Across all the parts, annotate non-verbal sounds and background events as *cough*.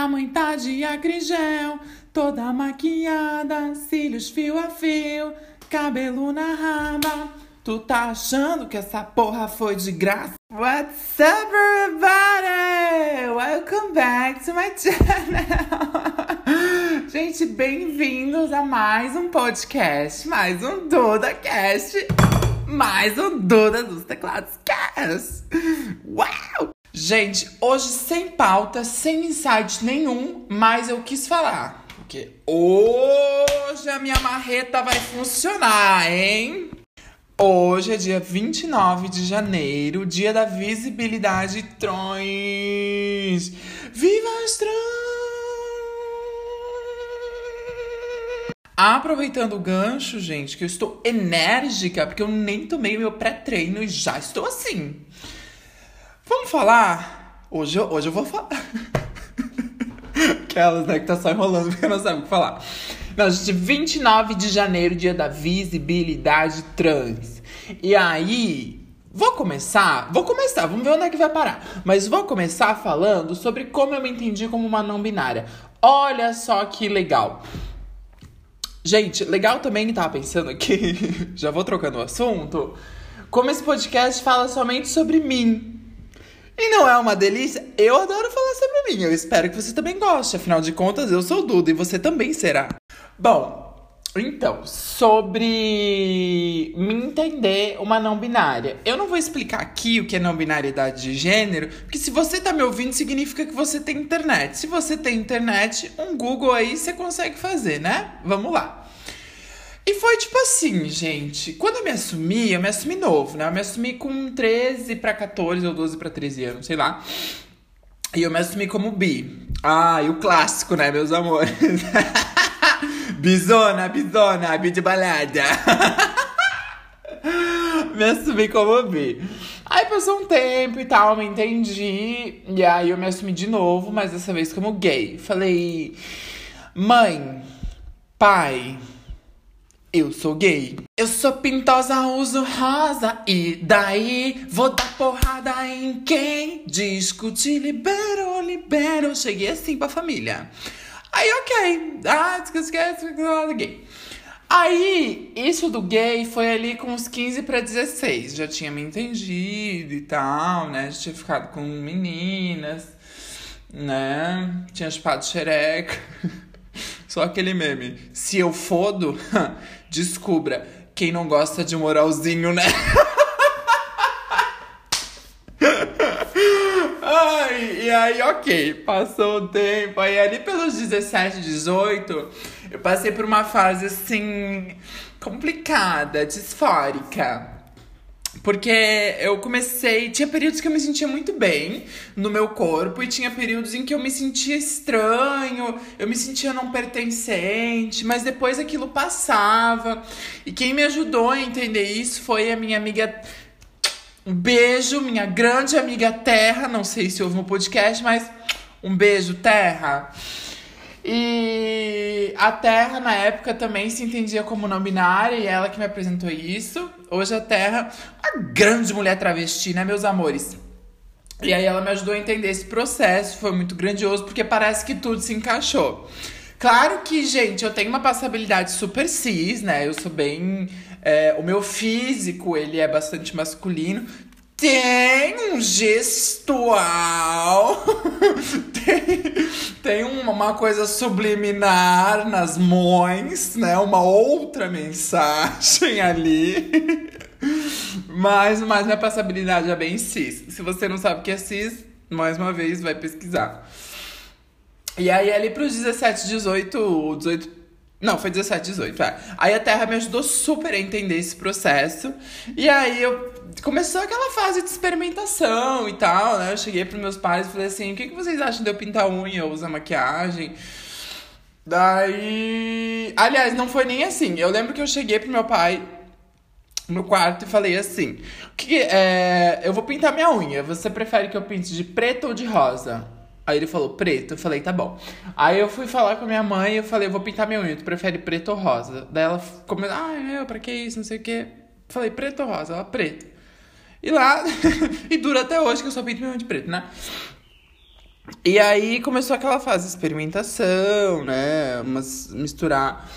A mãe tá de acrigel, toda maquiada, cílios fio a fio, cabelo na raba. Tu tá achando que essa porra foi de graça? What's up, everybody? Welcome back to my channel. *laughs* Gente, bem-vindos a mais um podcast, mais um DudaCast, mais um Duda dos Teclados Cast. Uau! Gente, hoje sem pauta, sem insight nenhum, mas eu quis falar. Porque hoje a minha marreta vai funcionar, hein? Hoje é dia 29 de janeiro, dia da visibilidade trans. Viva as trans! Aproveitando o gancho, gente, que eu estou enérgica, porque eu nem tomei meu pré-treino e já estou assim. Vamos falar? Hoje, eu- hoje eu vou falar. *laughs* Aquelas, né, que tá só enrolando porque não sabe o que falar. Não, gente, 29 de janeiro, dia da visibilidade trans. E aí, vou começar, vou começar, vamos ver onde é que vai parar. Mas vou começar falando sobre como eu me entendi como uma não binária. Olha só que legal. Gente, legal também que tava pensando aqui, *laughs* já vou trocando o assunto, como esse podcast fala somente sobre mim. E não é uma delícia? Eu adoro falar sobre mim. Eu espero que você também goste. Afinal de contas, eu sou Duda e você também será. Bom, então, sobre me entender uma não binária. Eu não vou explicar aqui o que é não binariedade de gênero, porque se você tá me ouvindo, significa que você tem internet. Se você tem internet, um Google aí você consegue fazer, né? Vamos lá. E foi tipo assim, gente. Quando eu me assumi, eu me assumi novo, né? Eu me assumi com 13 pra 14 ou 12 pra 13 anos, sei lá. E eu me assumi como bi. Ah, e o clássico, né, meus amores? *laughs* bizona, bizona, bi de balada. *laughs* me assumi como bi. Aí passou um tempo e tal, me entendi. E aí eu me assumi de novo, mas dessa vez como gay. Falei, mãe, pai, eu sou gay. Eu sou pintosa, uso rosa. E daí vou dar porrada em quem discute, libero, libero. Cheguei assim pra família. Aí, ok. Ah, esquece, gay. Aí, isso do gay foi ali com uns 15 pra 16. Já tinha me entendido e tal, né? Já tinha ficado com meninas, né? Tinha chupado xereca. *laughs* Só aquele meme. Se eu fodo, *laughs* descubra. Quem não gosta de moralzinho, né? *laughs* Ai, e aí, ok, passou o tempo. Aí, ali pelos 17, 18, eu passei por uma fase assim. complicada, disfórica. Porque eu comecei. Tinha períodos que eu me sentia muito bem no meu corpo, e tinha períodos em que eu me sentia estranho, eu me sentia não pertencente, mas depois aquilo passava. E quem me ajudou a entender isso foi a minha amiga. Um beijo, minha grande amiga Terra. Não sei se ouve no podcast, mas um beijo, Terra. E a Terra, na época, também se entendia como não binária, e ela que me apresentou isso. Hoje a Terra, uma grande mulher travesti, né, meus amores? E aí ela me ajudou a entender esse processo, foi muito grandioso, porque parece que tudo se encaixou. Claro que, gente, eu tenho uma passabilidade super cis, né? Eu sou bem. é, o meu físico, ele é bastante masculino. Tem um gestual. *laughs* tem tem uma, coisa subliminar nas mães, né? Uma outra mensagem ali. Mas, mas minha passabilidade é bem cis. Se você não sabe o que é cis, mais uma vez, vai pesquisar. E aí, ali pros 17, 18, 18. Não, foi 17, 18, é. Aí a Terra me ajudou super a entender esse processo. E aí eu. Começou aquela fase de experimentação e tal, né? Eu cheguei pros meus pais e falei assim: o que, que vocês acham de eu pintar unha ou usar maquiagem? Daí. Aliás, não foi nem assim. Eu lembro que eu cheguei pro meu pai no quarto e falei assim: que, é, eu vou pintar minha unha. Você prefere que eu pinte de preto ou de rosa? Aí ele falou preto. Eu falei, tá bom. Aí eu fui falar com a minha mãe eu falei, eu vou pintar minha unha. Tu prefere preto ou rosa? Daí ela começou, ah, eu, pra que isso? Não sei o quê. Falei, preto ou rosa? Ela, preto. E lá, *laughs* e dura até hoje que eu só pinto minha unha de preto, né? E aí começou aquela fase de experimentação, né? Umas, misturar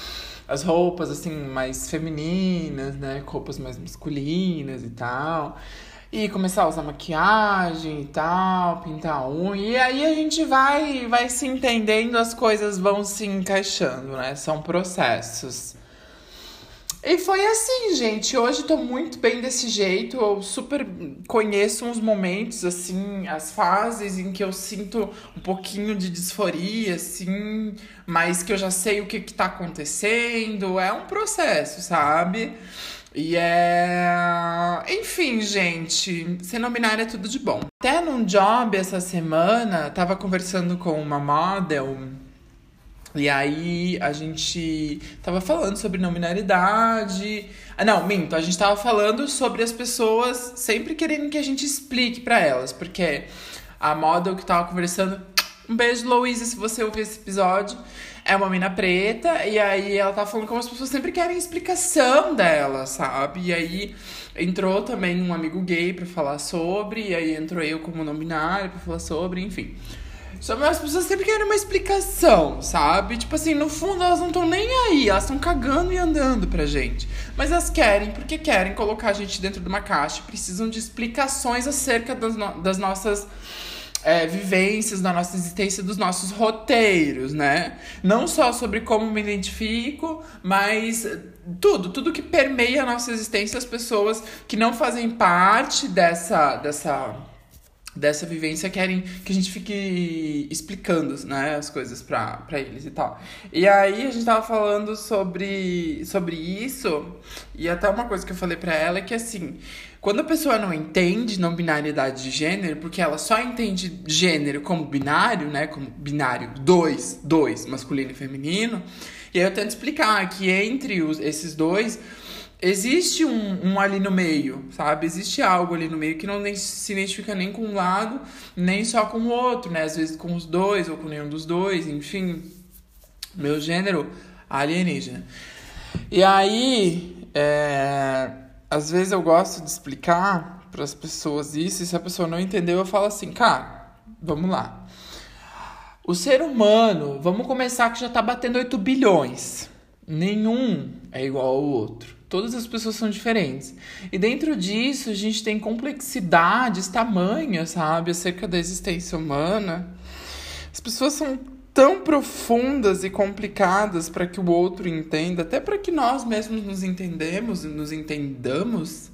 as roupas assim mais femininas, né? Roupas mais masculinas e tal. E começar a usar maquiagem e tal, pintar a unha. E aí a gente vai, vai se entendendo, as coisas vão se encaixando, né? São processos. E foi assim, gente. Hoje tô muito bem desse jeito. Eu super conheço uns momentos, assim, as fases em que eu sinto um pouquinho de disforia, assim, mas que eu já sei o que, que tá acontecendo. É um processo, sabe? E é. Enfim, gente, ser não binária é tudo de bom. Até num job essa semana, tava conversando com uma model e aí a gente tava falando sobre não binaridade. Ah, não, minto, a gente tava falando sobre as pessoas sempre querendo que a gente explique para elas, porque a model que tava conversando, um beijo, Louisa, se você ouvir esse episódio, é uma mina preta, e aí ela tava falando como as pessoas sempre querem explicação dela, sabe? E aí entrou também um amigo gay para falar sobre, e aí entrou eu como não binário pra falar sobre, enfim. Só as pessoas sempre querem uma explicação, sabe? Tipo assim, no fundo elas não estão nem aí, elas estão cagando e andando pra gente. Mas elas querem, porque querem colocar a gente dentro de uma caixa, precisam de explicações acerca das, no das nossas é, vivências, da nossa existência, dos nossos roteiros, né? Não só sobre como me identifico, mas tudo, tudo que permeia a nossa existência, as pessoas que não fazem parte dessa. dessa dessa vivência querem que a gente fique explicando, né, as coisas pra, pra eles e tal. E aí a gente tava falando sobre, sobre isso, e até uma coisa que eu falei pra ela é que assim, quando a pessoa não entende não binariedade de gênero, porque ela só entende gênero como binário, né, como binário dois, dois, masculino e feminino, e aí eu tento explicar que entre os, esses dois existe um, um, ali no meio, sabe? Existe algo ali no meio que não se identifica nem com um lado, nem só com o outro, né? Às vezes com os dois ou com nenhum dos dois, enfim. Meu gênero alienígena. E aí, é, às vezes eu gosto de explicar para as pessoas isso, e se a pessoa não entendeu, eu falo assim, cara, vamos lá. O ser humano, vamos começar que já tá batendo 8 bilhões. Nenhum é igual ao outro. Todas as pessoas são diferentes. E dentro disso, a gente tem complexidades, tamanhas, sabe, acerca da existência humana. As pessoas são tão profundas e complicadas para que o outro entenda, até para que nós mesmos nos entendemos, nos entendamos,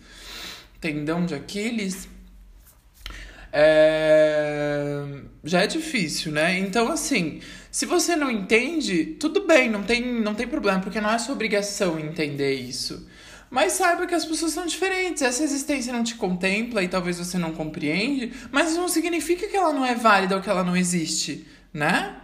tendão de Aquiles. É... Já é difícil, né? Então, assim, se você não entende, tudo bem, não tem, não tem problema, porque não é sua obrigação entender isso. Mas saiba que as pessoas são diferentes. Essa existência não te contempla e talvez você não compreende, mas não significa que ela não é válida ou que ela não existe, né?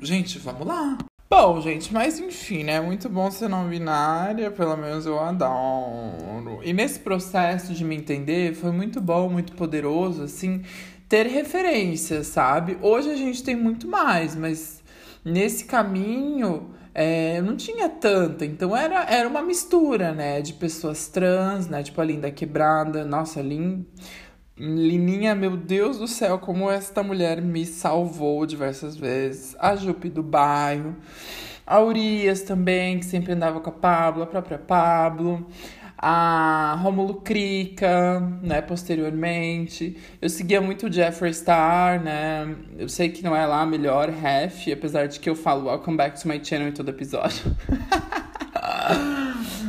Gente, vamos lá. Bom, gente, mas enfim, né? Muito bom ser não binária, pelo menos eu adoro. E nesse processo de me entender, foi muito bom, muito poderoso, assim, ter referências, sabe? Hoje a gente tem muito mais, mas nesse caminho é, não tinha tanta, então era, era uma mistura, né? De pessoas trans, né? Tipo a Linda Quebrada, nossa, Lin, Lininha, meu Deus do céu, como esta mulher me salvou diversas vezes. A Jupe do bairro, a Urias também, que sempre andava com a Pablo, a própria Pablo a Romulo Crica, né, posteriormente. Eu seguia muito o Jeffree Star, né? Eu sei que não é lá a melhor ref, apesar de que eu falo Welcome Back to my channel em todo episódio. *laughs*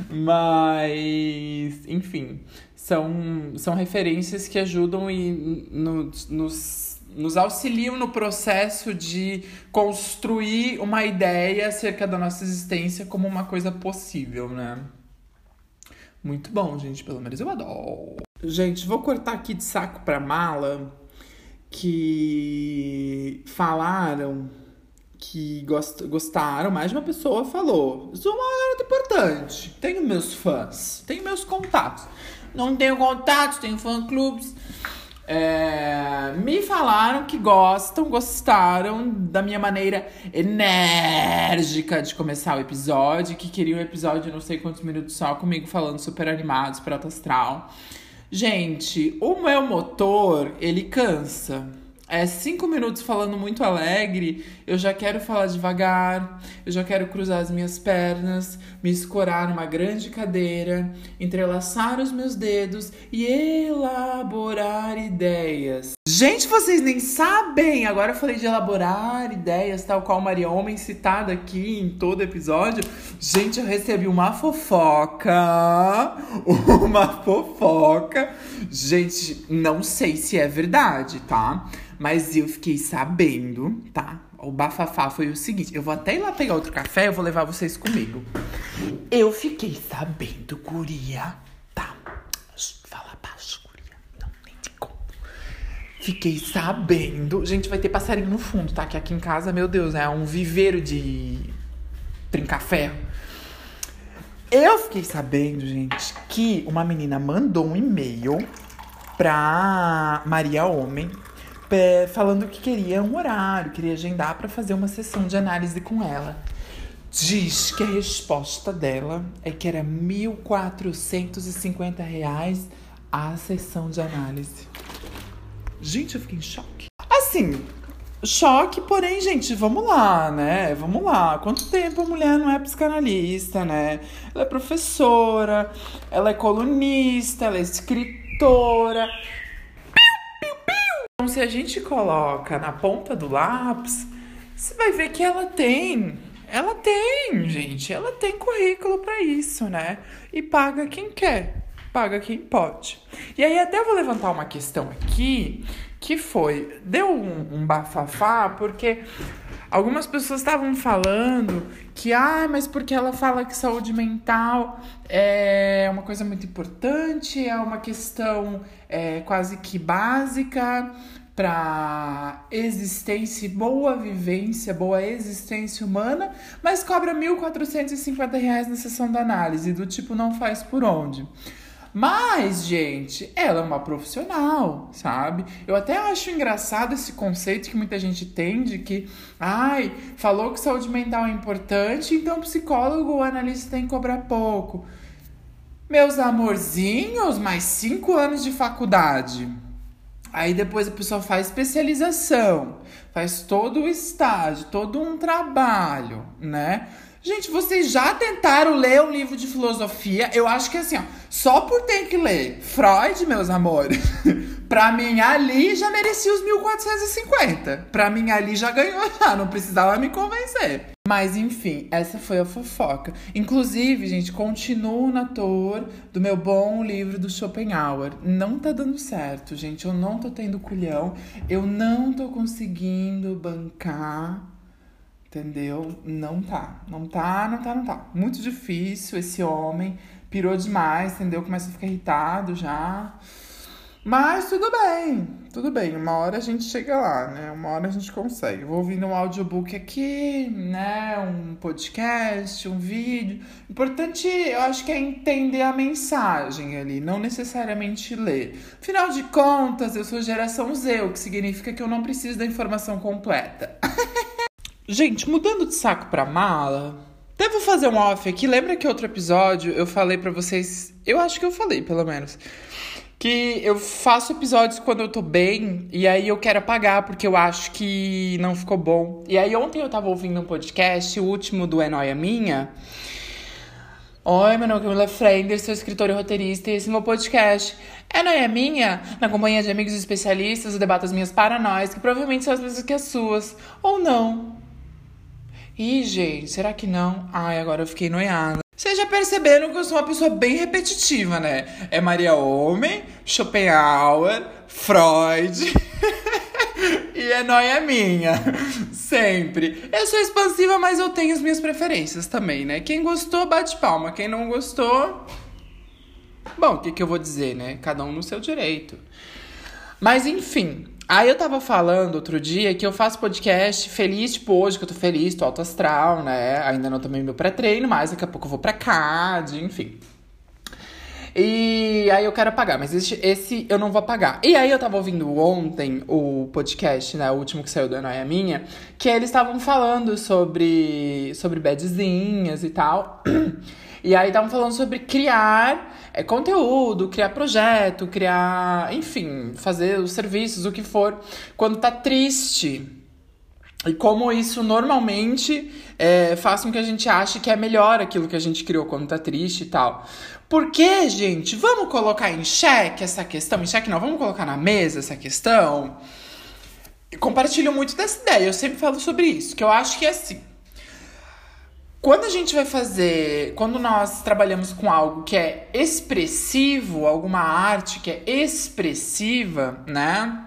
Mas, enfim, são, são referências que ajudam e nos, nos, nos auxiliam no processo de construir uma ideia acerca da nossa existência como uma coisa possível, né? Muito bom, gente. Pelo menos eu adoro. Gente, vou cortar aqui de saco pra mala que falaram que gost, gostaram, mais de uma pessoa falou. Sou uma garota importante. Tenho meus fãs, tenho meus contatos. Não tenho contatos, tenho fã-clubes. É, me falaram que gostam, gostaram da minha maneira enérgica de começar o episódio, que queriam um episódio não sei quantos minutos só comigo falando super animados para astral. Gente, o meu motor, ele cansa. É cinco minutos falando muito alegre, eu já quero falar devagar, eu já quero cruzar as minhas pernas, me escorar numa grande cadeira, entrelaçar os meus dedos e elaborar ideias. Gente, vocês nem sabem! Agora eu falei de elaborar ideias, tal qual Maria Homem citada aqui em todo episódio. Gente, eu recebi uma fofoca. *laughs* Uma fofoca. Gente, não sei se é verdade, tá? Mas eu fiquei sabendo, tá? O bafafá foi o seguinte: eu vou até ir lá pegar outro café, eu vou levar vocês comigo. Eu fiquei sabendo, guria, tá? Fala baixo, guria. Não, nem te conto. Fiquei sabendo. Gente, vai ter passarinho no fundo, tá? Que aqui em casa, meu Deus, é um viveiro de trincar ferro. Eu fiquei sabendo, gente, que uma menina mandou um e-mail pra Maria Homem é, falando que queria um horário, queria agendar para fazer uma sessão de análise com ela. Diz que a resposta dela é que era 1.450 reais a sessão de análise. Gente, eu fiquei em choque. Assim, choque, porém, gente, vamos lá, né? Vamos lá. Quanto tempo a mulher não é psicanalista, né? Ela é professora, ela é colunista, ela é escritora. Então, se a gente coloca na ponta do lápis, você vai ver que ela tem. Ela tem, gente. Ela tem currículo para isso, né? E paga quem quer, paga quem pode. E aí, até vou levantar uma questão aqui que foi: deu um, um bafafá, porque Algumas pessoas estavam falando que, ah, mas porque ela fala que saúde mental é uma coisa muito importante, é uma questão é, quase que básica para existência, boa vivência, boa existência humana, mas cobra R$ 1.450 na sessão da análise, do tipo não faz por onde. Mas, gente, ela é uma profissional, sabe? Eu até acho engraçado esse conceito que muita gente tem de que, ai, falou que saúde mental é importante, então psicólogo ou analista tem que cobrar pouco. Meus amorzinhos, mais cinco anos de faculdade. Aí depois a pessoa faz especialização, faz todo o estágio, todo um trabalho, né? Gente, vocês já tentaram ler um livro de filosofia? Eu acho que assim, ó, só por ter que ler Freud, meus amores, *laughs* pra mim ali já merecia os 1450. Pra mim ali já ganhou *laughs* já, não precisava me convencer. Mas enfim, essa foi a fofoca. Inclusive, gente, continuo na tour do meu bom livro do Schopenhauer. Não tá dando certo, gente. Eu não tô tendo culhão. Eu não tô conseguindo bancar Entendeu? Não tá. Não tá, não tá, não tá. Muito difícil esse homem. Pirou demais, entendeu? Começa a ficar irritado já. Mas tudo bem, tudo bem. Uma hora a gente chega lá, né? Uma hora a gente consegue. Vou ouvindo um audiobook aqui, né? Um podcast, um vídeo. Importante, eu acho que é entender a mensagem ali, não necessariamente ler. Afinal de contas, eu sou geração Z, o que significa que eu não preciso da informação completa. *laughs* Gente, mudando de saco pra mala, devo fazer um off aqui. Lembra que outro episódio eu falei para vocês, eu acho que eu falei, pelo menos, que eu faço episódios quando eu tô bem e aí eu quero apagar porque eu acho que não ficou bom. E aí ontem eu tava ouvindo um podcast, o último do É Noia Minha. Oi, meu nome é Camila Frender, sou escritora e roteirista e esse é meu podcast. É Noia Minha, na companhia de amigos especialistas, eu debato as minhas paranoias, que provavelmente são as mesmas que as suas, ou não. Ih, gente, será que não? Ai, agora eu fiquei noiada. Vocês já perceberam que eu sou uma pessoa bem repetitiva, né? É Maria Homem, Schopenhauer, Freud. *laughs* e é noia minha. Sempre. Eu sou expansiva, mas eu tenho as minhas preferências também, né? Quem gostou, bate palma. Quem não gostou. Bom, o que, que eu vou dizer, né? Cada um no seu direito. Mas enfim, Aí eu tava falando outro dia que eu faço podcast feliz, tipo hoje que eu tô feliz, tô alto astral, né? Ainda não tomei meu pré-treino, mas daqui a pouco eu vou pra CAD, enfim. E aí eu quero apagar, mas esse, esse eu não vou apagar. E aí eu tava ouvindo ontem o podcast, né? O último que saiu da Noia Minha, que eles estavam falando sobre, sobre badzinhas e tal. *clears throat* E aí estavam falando sobre criar é, conteúdo, criar projeto, criar, enfim, fazer os serviços, o que for, quando tá triste. E como isso normalmente é, faz com que a gente ache que é melhor aquilo que a gente criou quando tá triste e tal. Porque, gente, vamos colocar em xeque essa questão? Em xeque não, vamos colocar na mesa essa questão? Compartilho muito dessa ideia, eu sempre falo sobre isso, que eu acho que é assim. Quando a gente vai fazer, quando nós trabalhamos com algo que é expressivo, alguma arte que é expressiva, né?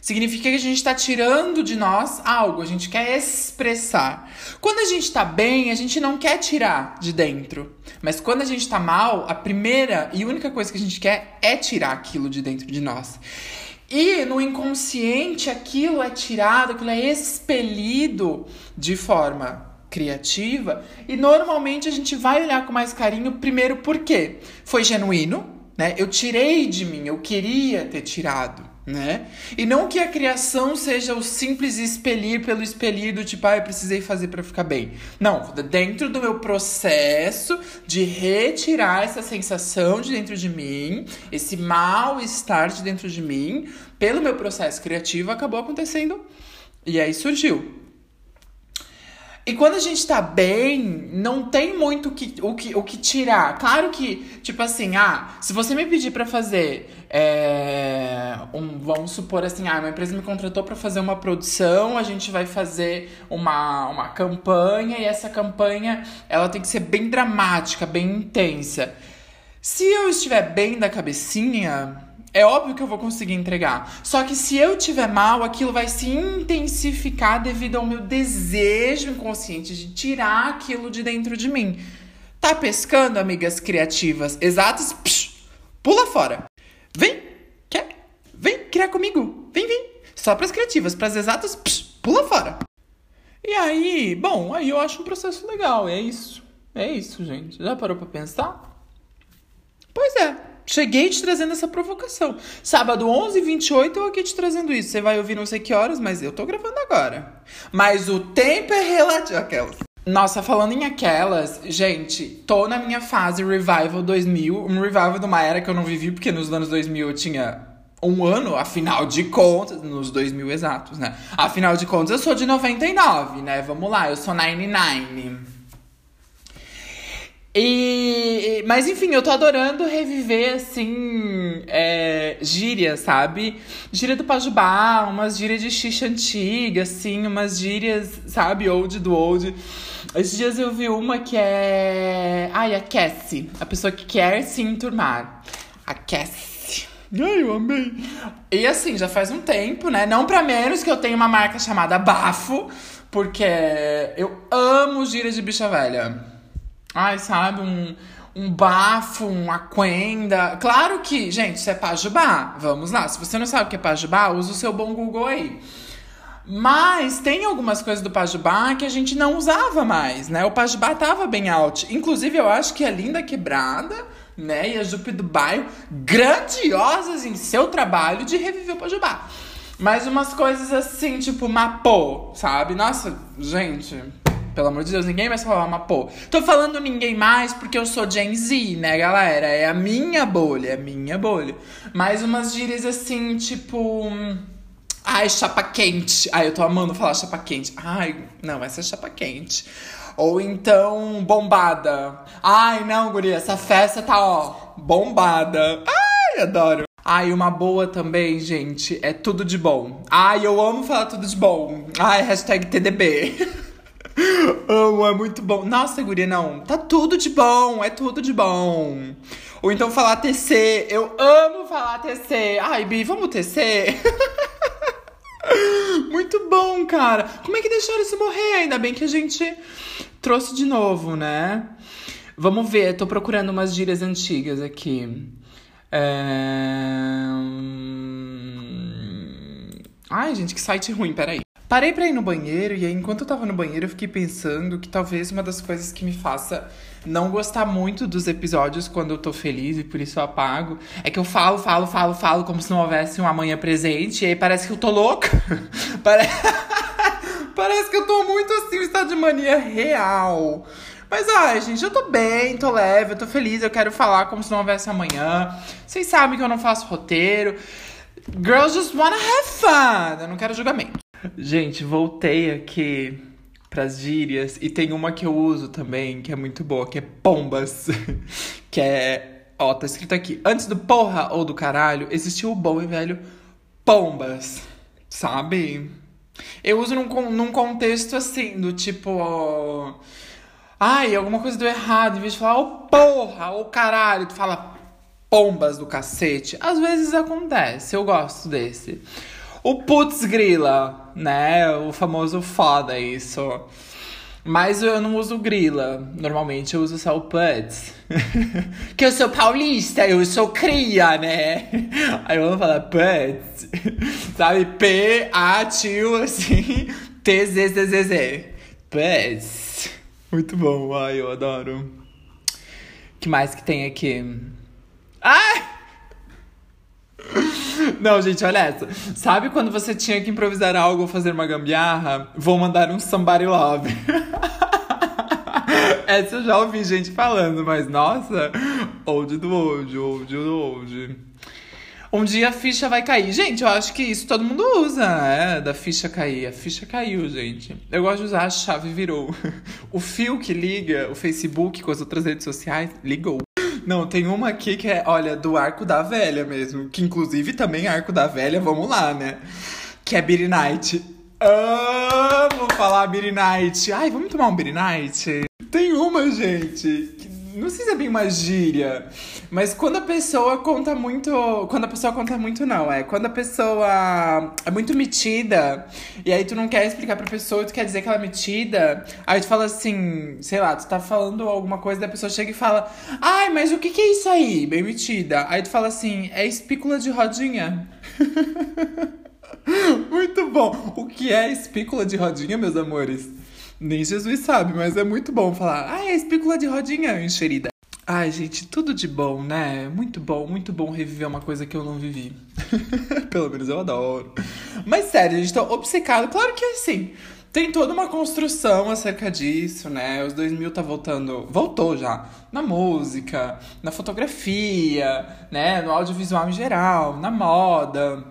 Significa que a gente está tirando de nós algo, a gente quer expressar. Quando a gente está bem, a gente não quer tirar de dentro. Mas quando a gente está mal, a primeira e única coisa que a gente quer é tirar aquilo de dentro de nós. E no inconsciente, aquilo é tirado, aquilo é expelido de forma criativa. E normalmente a gente vai olhar com mais carinho, primeiro porque foi genuíno, né? Eu tirei de mim, eu queria ter tirado né? E não que a criação seja o simples expelir pelo expelir do tipo, ah, eu precisei fazer para ficar bem. Não, dentro do meu processo de retirar essa sensação de dentro de mim, esse mal-estar de dentro de mim, pelo meu processo criativo, acabou acontecendo. E aí surgiu e quando a gente tá bem, não tem muito o que, o que, o que tirar. Claro que, tipo assim, ah, se você me pedir para fazer. É, um, vamos supor assim, ah, uma empresa me contratou para fazer uma produção, a gente vai fazer uma, uma campanha e essa campanha ela tem que ser bem dramática, bem intensa. Se eu estiver bem da cabecinha, é óbvio que eu vou conseguir entregar. Só que se eu tiver mal, aquilo vai se intensificar devido ao meu desejo inconsciente de tirar aquilo de dentro de mim. Tá pescando, amigas criativas exatas? Psh, pula fora. Vem, quer? Vem criar comigo. Vem, vem. Só para as criativas, para as exatas, psh, pula fora. E aí, bom, aí eu acho um processo legal. É isso. É isso, gente. Já parou para pensar? Pois é. Cheguei te trazendo essa provocação. Sábado 11h28 eu aqui te trazendo isso. Você vai ouvir não sei que horas, mas eu tô gravando agora. Mas o tempo é relativo. Aquelas. Nossa, falando em aquelas, gente, tô na minha fase Revival 2000. Um revival de uma era que eu não vivi, porque nos anos 2000 eu tinha um ano, afinal de contas, nos 2000 exatos, né? Afinal de contas, eu sou de 99, né? Vamos lá, eu sou 99. E, mas enfim, eu tô adorando reviver, assim, é, gíria, sabe? Gíria do Pajubá, umas gírias de xixa antiga, assim, umas gírias, sabe, old do old. Esses dias eu vi uma que é. Ai, aquece. A pessoa que quer se enturmar. Aquece. Ai, eu amei. E assim, já faz um tempo, né? Não pra menos que eu tenho uma marca chamada Bafo, porque eu amo gírias de bicha velha. Ai, sabe, um, um bafo, um aquenda. Claro que, gente, isso é pajubá. Vamos lá. Se você não sabe o que é pajubá, usa o seu bom Google aí. Mas tem algumas coisas do Pajubá que a gente não usava mais, né? O Pajubá tava bem alto. Inclusive, eu acho que a Linda Quebrada, né, e a Jupe do Bairro, grandiosas em seu trabalho de reviver o Pajubá. Mas umas coisas assim, tipo Mapô, sabe? Nossa, gente, pelo amor de Deus, ninguém mais fala uma pô. Tô falando ninguém mais porque eu sou Gen Z, né, galera? É a minha bolha, é a minha bolha. Mais umas gírias assim, tipo. Ai, chapa quente. Ai, eu tô amando falar chapa quente. Ai, não, essa é chapa quente. Ou então, bombada. Ai, não, guria, essa festa tá, ó, bombada. Ai, adoro. Ai, uma boa também, gente, é tudo de bom. Ai, eu amo falar tudo de bom. Ai, hashtag TDB. *laughs* *laughs* Amo, é muito bom. Nossa, guria, não. Tá tudo de bom, é tudo de bom. Ou então falar TC. Eu amo falar TC. Ai, Bi, vamos TC? *laughs* muito bom, cara. Como é que deixaram isso morrer? Ainda bem que a gente trouxe de novo, né? Vamos ver, tô procurando umas gírias antigas aqui. É... Ai, gente, que site ruim, peraí. Parei pra ir no banheiro e aí, enquanto eu tava no banheiro, eu fiquei pensando que talvez uma das coisas que me faça não gostar muito dos episódios quando eu tô feliz e por isso eu apago é que eu falo, falo, falo, falo como se não houvesse um amanhã presente e aí parece que eu tô louca. *laughs* parece... *laughs* parece que eu tô muito assim, um estado de mania real. Mas, ai, gente, eu tô bem, tô leve, eu tô feliz, eu quero falar como se não houvesse amanhã. Vocês sabem que eu não faço roteiro. Girls just wanna have fun. Eu não quero julgamento. Gente, voltei aqui pras gírias e tem uma que eu uso também, que é muito boa, que é pombas. *laughs* que é. Ó, tá escrito aqui. Antes do porra ou do caralho, existiu o bom e velho pombas. Sabe? Eu uso num, num contexto assim, do tipo. Ó, Ai, alguma coisa deu errado. Em vez de falar, ô oh, porra, ô oh, caralho, tu fala pombas do cacete. Às vezes acontece, eu gosto desse. O putz grila, né? O famoso foda isso. Mas eu não uso grila. Normalmente eu uso só o putz. *laughs* que eu sou paulista, eu sou cria, né? *laughs* Aí eu vou falar putz. *laughs* Sabe? P-A-T-U assim. T-Z-Z-Z-Z. Putz. Muito bom. Ai, eu adoro. que mais que tem aqui? Ai! *laughs* Não, gente, olha essa. Sabe quando você tinha que improvisar algo ou fazer uma gambiarra? Vou mandar um somebody love. *laughs* essa eu já ouvi gente falando, mas nossa, old do old, old do old. Um dia a ficha vai cair. Gente, eu acho que isso todo mundo usa, é, da ficha cair. A ficha caiu, gente. Eu gosto de usar a chave virou. *laughs* O fio que liga o Facebook com as outras redes sociais ligou. Não, tem uma aqui que é, olha, do Arco da Velha mesmo. Que inclusive também Arco da Velha, vamos lá, né? Que é Beer Night. Amo falar Beer Night. Ai, vamos tomar um Beer Night? Tem uma, gente. Não sei se é bem uma gíria, mas quando a pessoa conta muito. Quando a pessoa conta muito, não. É quando a pessoa é muito metida, e aí tu não quer explicar pra pessoa, tu quer dizer que ela é metida, aí tu fala assim, sei lá, tu tá falando alguma coisa, da pessoa chega e fala, ai, mas o que, que é isso aí, bem metida? Aí tu fala assim, é espícula de rodinha. *laughs* muito bom. O que é espícula de rodinha, meus amores? Nem Jesus sabe, mas é muito bom falar, ah, é espícula de rodinha encherida. Ai, gente, tudo de bom, né? Muito bom, muito bom reviver uma coisa que eu não vivi. *laughs* Pelo menos eu adoro. Mas sério, a gente tá obcecado. Claro que é assim. Tem toda uma construção acerca disso, né? Os 2000 tá voltando, voltou já, na música, na fotografia, né? No audiovisual em geral, na moda.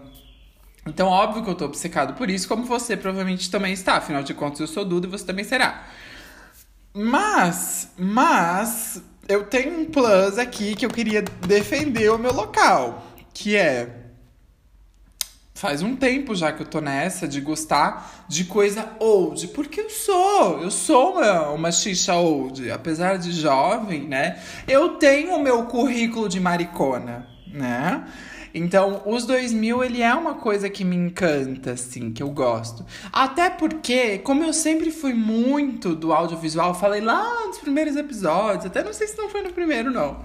Então, óbvio que eu tô obcecado por isso, como você provavelmente também está. Afinal de contas, eu sou Duda e você também será. Mas, mas, eu tenho um plus aqui que eu queria defender o meu local, que é faz um tempo já que eu tô nessa de gostar de coisa old, porque eu sou, eu sou uma, uma xixa old, apesar de jovem, né? Eu tenho o meu currículo de maricona, né? Então, os 2000, ele é uma coisa que me encanta, assim, que eu gosto. Até porque, como eu sempre fui muito do audiovisual, falei lá nos primeiros episódios, até não sei se não foi no primeiro, não.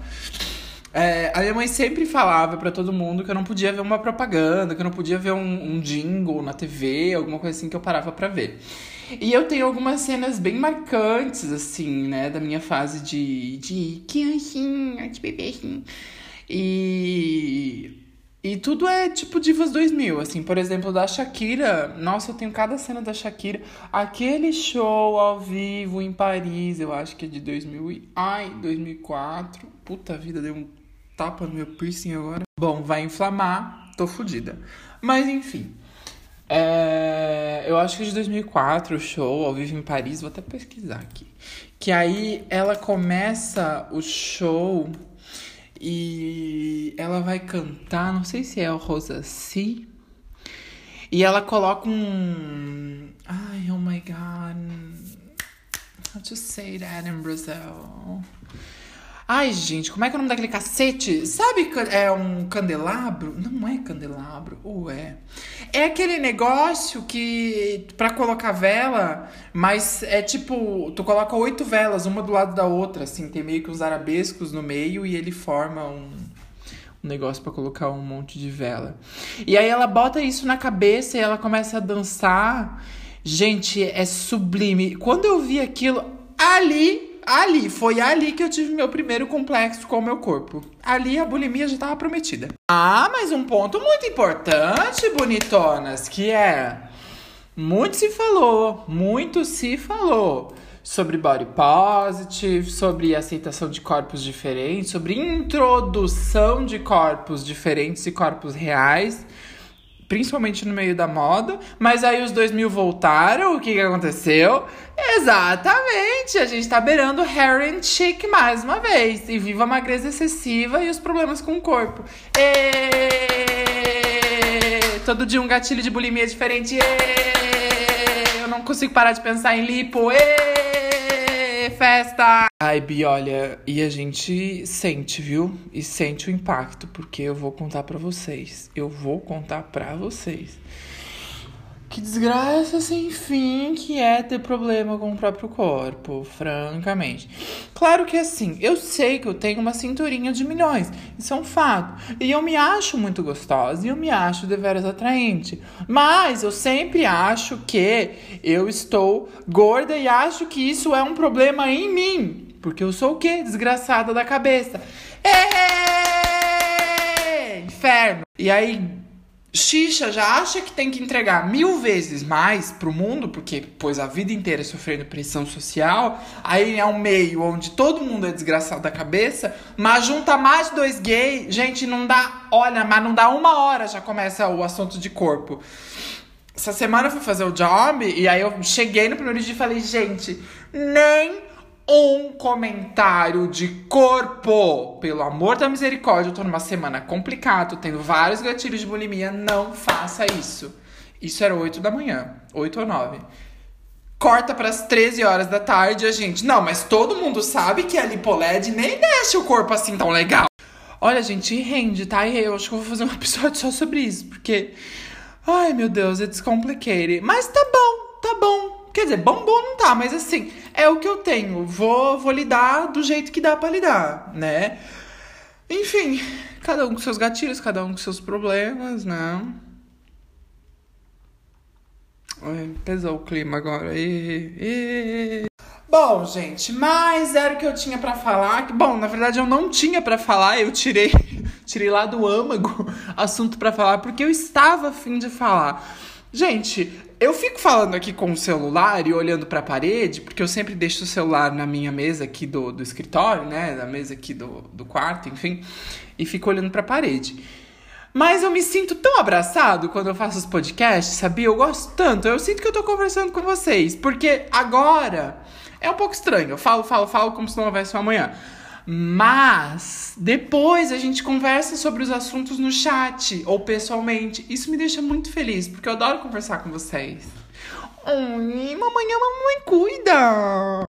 É, a minha mãe sempre falava para todo mundo que eu não podia ver uma propaganda, que eu não podia ver um, um jingle na TV, alguma coisa assim que eu parava para ver. E eu tenho algumas cenas bem marcantes, assim, né, da minha fase de, de criancinha, de bebezinho. E e tudo é tipo Divas 2000, assim, por exemplo, da Shakira. Nossa, eu tenho cada cena da Shakira. Aquele show ao vivo em Paris, eu acho que é de 2000 e... Ai, 2004. Puta vida, deu um tapa no meu piercing agora. Bom, vai inflamar, tô fodida. Mas enfim. É... Eu acho que é de 2004 o show ao vivo em Paris, vou até pesquisar aqui. Que aí ela começa o show e ela vai cantar, não sei se é o Rosa Si. E ela coloca um. Ai, oh my god. How to say that in Brazil? Ai, gente, como é que é o nome daquele cacete? Sabe é um candelabro? Não é candelabro, ou é? É aquele negócio que para colocar vela, mas é tipo, tu coloca oito velas, uma do lado da outra, assim, tem meio que uns arabescos no meio e ele forma um, um negócio para colocar um monte de vela. E aí ela bota isso na cabeça e ela começa a dançar Gente, é sublime. Quando eu vi aquilo, ali, ali, foi ali que eu tive meu primeiro complexo com o meu corpo. Ali a bulimia já tava prometida. Ah, mas um ponto muito importante, bonitonas, que é. Muito se falou, muito se falou sobre body positive, sobre aceitação de corpos diferentes, sobre introdução de corpos diferentes e corpos reais principalmente no meio da moda, mas aí os 2000 voltaram, o que, que aconteceu? Exatamente, a gente tá beirando hair and chic mais uma vez, e viva a magreza excessiva e os problemas com o corpo. Todo dia um gatilho de bulimia diferente, eu não consigo parar de pensar em lipo, festa! Ai, Bi, olha, e a gente sente, viu? E sente o impacto, porque eu vou contar para vocês. Eu vou contar para vocês. Que desgraça sem fim que é ter problema com o próprio corpo, francamente. Claro que assim, eu sei que eu tenho uma cinturinha de milhões, isso é um fato. E eu me acho muito gostosa e eu me acho deveras atraente. Mas eu sempre acho que eu estou gorda e acho que isso é um problema em mim. Porque eu sou o quê? Desgraçada da cabeça. É! Inferno. E aí, Xixa já acha que tem que entregar mil vezes mais pro mundo, porque pôs a vida inteira sofrendo pressão social. Aí é um meio onde todo mundo é desgraçado da cabeça, mas junta mais dois gays, gente, não dá. Olha, mas não dá uma hora já começa o assunto de corpo. Essa semana eu fui fazer o job e aí eu cheguei no primeiro dia e falei, gente, nem um comentário de corpo. Pelo amor da misericórdia, eu tô numa semana complicada, tô tendo vários gatilhos de bulimia. Não faça isso. Isso era 8 da manhã, 8 ou 9. Corta para as 13 horas da tarde, a gente. Não, mas todo mundo sabe que a lipoled nem deixa o corpo assim tão legal. Olha, gente, rende, tá? E eu acho que eu vou fazer um *laughs* episódio só sobre isso, porque. Ai, meu Deus, é descomplicated. Mas tá bom, tá bom. Quer dizer, bom, bom não tá, mas assim, é o que eu tenho. Vou, vou lidar do jeito que dá para lidar, né? Enfim, cada um com seus gatilhos, cada um com seus problemas, né? Ai, pesou o clima agora. E... Bom, gente, mas era o que eu tinha para falar. Bom, na verdade eu não tinha para falar, eu tirei, *laughs* tirei lá do âmago *laughs* assunto para falar porque eu estava afim de falar. Gente, eu fico falando aqui com o celular e olhando para a parede, porque eu sempre deixo o celular na minha mesa aqui do, do escritório, né? Da mesa aqui do, do quarto, enfim, e fico olhando para a parede. Mas eu me sinto tão abraçado quando eu faço os podcasts, sabia? Eu gosto tanto. Eu sinto que eu tô conversando com vocês. Porque agora é um pouco estranho. Eu falo, falo, falo como se não houvesse um amanhã. Mas depois a gente conversa sobre os assuntos no chat ou pessoalmente. Isso me deixa muito feliz, porque eu adoro conversar com vocês. Oi, mamãe, a mamãe cuida.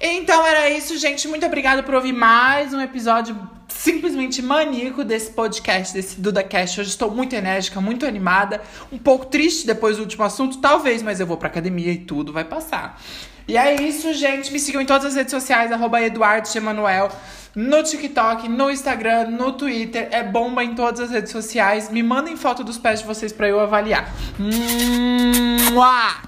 Então era isso, gente. Muito obrigada por ouvir mais um episódio simplesmente maníaco desse podcast, desse DudaCast. Hoje estou muito enérgica, muito animada, um pouco triste depois do último assunto, talvez, mas eu vou pra academia e tudo vai passar. E é isso, gente. Me sigam em todas as redes sociais, arroba Emanuel, no TikTok, no Instagram, no Twitter. É bomba em todas as redes sociais. Me mandem foto dos pés de vocês para eu avaliar. Mua!